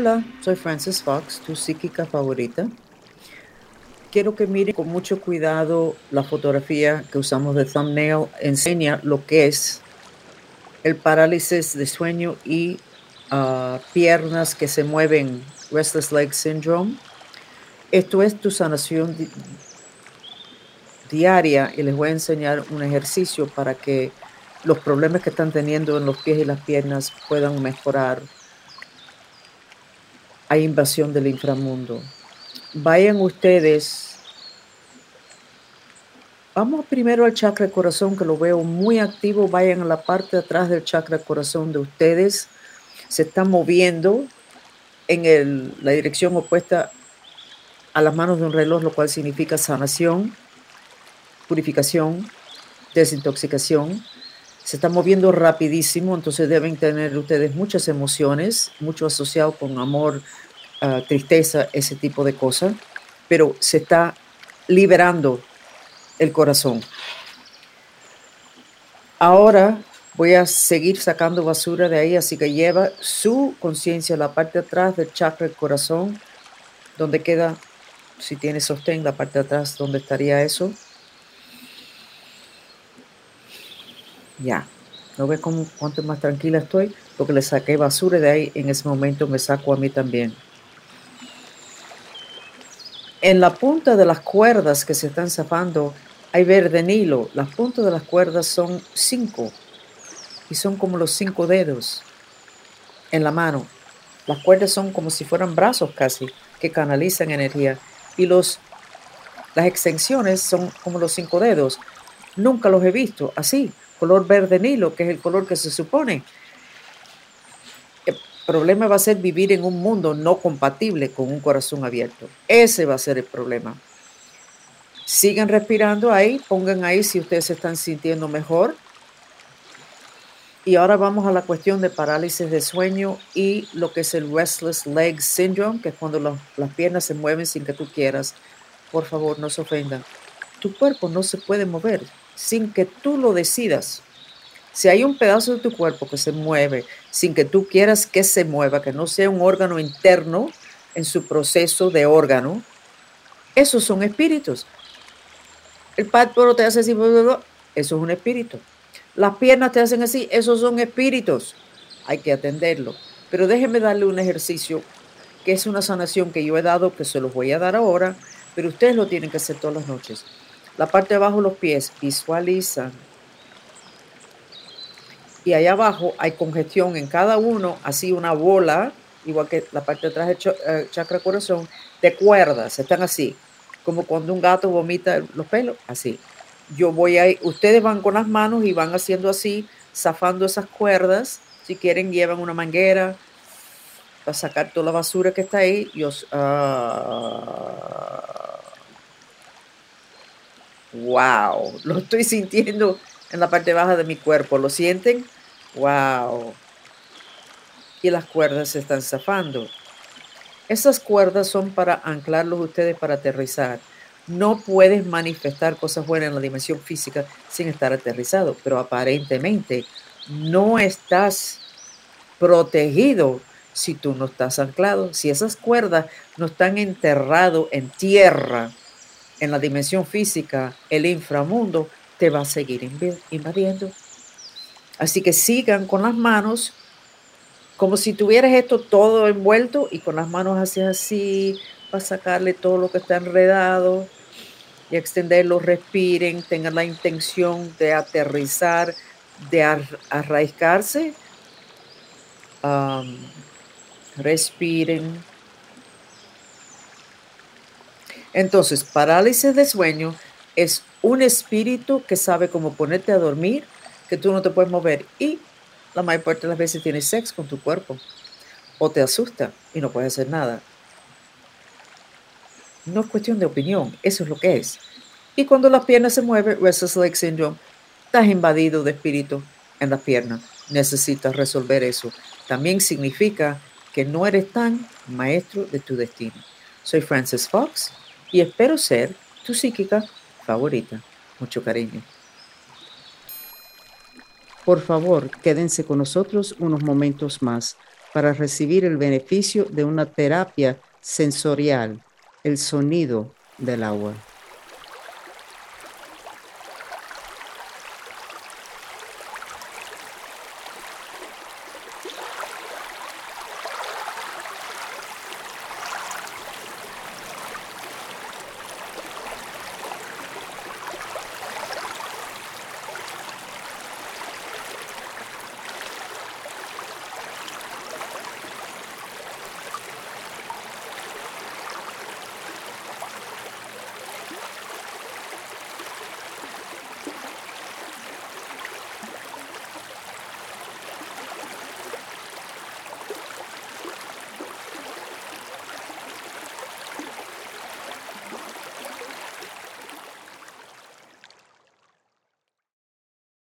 Hola, soy Frances Fox, tu psíquica favorita. Quiero que miren con mucho cuidado la fotografía que usamos de thumbnail. Enseña lo que es el parálisis de sueño y ah, piernas que se mueven, restless leg syndrome. Esto es tu sanación diaria y les voy a enseñar un ejercicio para que los problemas que están teniendo en los pies y las piernas puedan mejorar. Hay invasión del inframundo. Vayan ustedes. Vamos primero al chakra corazón, que lo veo muy activo. Vayan a la parte de atrás del chakra corazón de ustedes. Se está moviendo en la dirección opuesta a las manos de un reloj, lo cual significa sanación, purificación, desintoxicación se está moviendo rapidísimo, entonces deben tener ustedes muchas emociones, mucho asociado con amor, ah, tristeza, ese tipo de cosas, pero se está liberando el corazón. Ahora voy a seguir sacando basura de ahí, así que lleva su conciencia a la parte atrás del chakra corazón, donde queda, si tiene sostén, la parte de atrás, donde estaría eso Ya. ¿No ves cómo, cuánto más tranquila estoy? Porque le saqué basura de ahí, en ese momento me saco a mí también. En la punta de las cuerdas que se están zafando hay verde nilo. Las puntas de las cuerdas son cinco y son como los cinco dedos en la mano. Las cuerdas son como si fueran brazos casi que canalizan energía y los las extensiones son como los cinco dedos. Nunca los he visto así color verde nilo, que es el color que se supone. El problema va a ser vivir en un mundo no compatible con un corazón abierto. Ese va a ser el problema. Sigan respirando ahí, pongan ahí si ustedes se están sintiendo mejor. Y ahora vamos a la cuestión de parálisis de sueño y lo que es el restless leg syndrome, que es cuando las piernas se mueven sin que tú quieras. Por favor, no se ofendan. Tu cuerpo no se puede mover sin que tú lo decidas. Si hay un pedazo de tu cuerpo que se mueve sin que tú quieras que se mueva, que no sea un órgano interno en su proceso de órgano, esos son espíritus. El párpado te hace así, eso es un espíritu. Las piernas te hacen así, esos son espíritus. Hay que atenderlo. Pero déjenme darle un ejercicio que es una sanación que yo he dado, que se los voy a dar ahora, pero ustedes lo tienen que hacer todas las noches. La parte de abajo de los pies, visualizan. Y allá abajo hay congestión en cada uno, así una bola, igual que la parte de atrás del eh, chakra corazón, de cuerdas, están así, como cuando un gato vomita los pelos, así. Yo voy ahí, ustedes van con las manos y van haciendo así, zafando esas cuerdas. Si quieren, llevan una manguera para sacar toda la basura que está ahí. Yo, wow, lo estoy sintiendo en la parte baja de mi cuerpo. ¿Lo sienten? Wow. Y las cuerdas se están zafando. Esas cuerdas son para anclarlos ustedes para aterrizar. No puedes manifestar cosas buenas en la dimensión física sin estar aterrizado, pero aparentemente no estás protegido si tú no estás anclado. Si esas cuerdas no están enterradas en tierra, en la dimensión física, el inframundo te va a seguir invadiendo. Así que sigan con las manos como si tuvieras esto todo envuelto y con las manos hacia así para sacarle todo lo que está enredado y extenderlo, respiren, tengan la intención de aterrizar, de arraigarse. respiren Entonces, parálisis de sueño es un espíritu que sabe cómo ponerte a dormir, que tú no te puedes mover y la mayor parte de las veces tienes sexo con tu cuerpo o te asusta y no puedes hacer nada. No es cuestión de opinión, eso es lo que es. Y cuando las piernas se mueven, restless leg syndrome, estás invadido de espíritu en las piernas. Necesitas resolver eso. También significa que no eres tan maestro de tu destino. Soy Francis Fox y espero ser tu psíquica favorita. Mucho cariño. Por favor, quédense con nosotros unos momentos más. para recibir el beneficio de una terapia sensorial, el sonido del agua.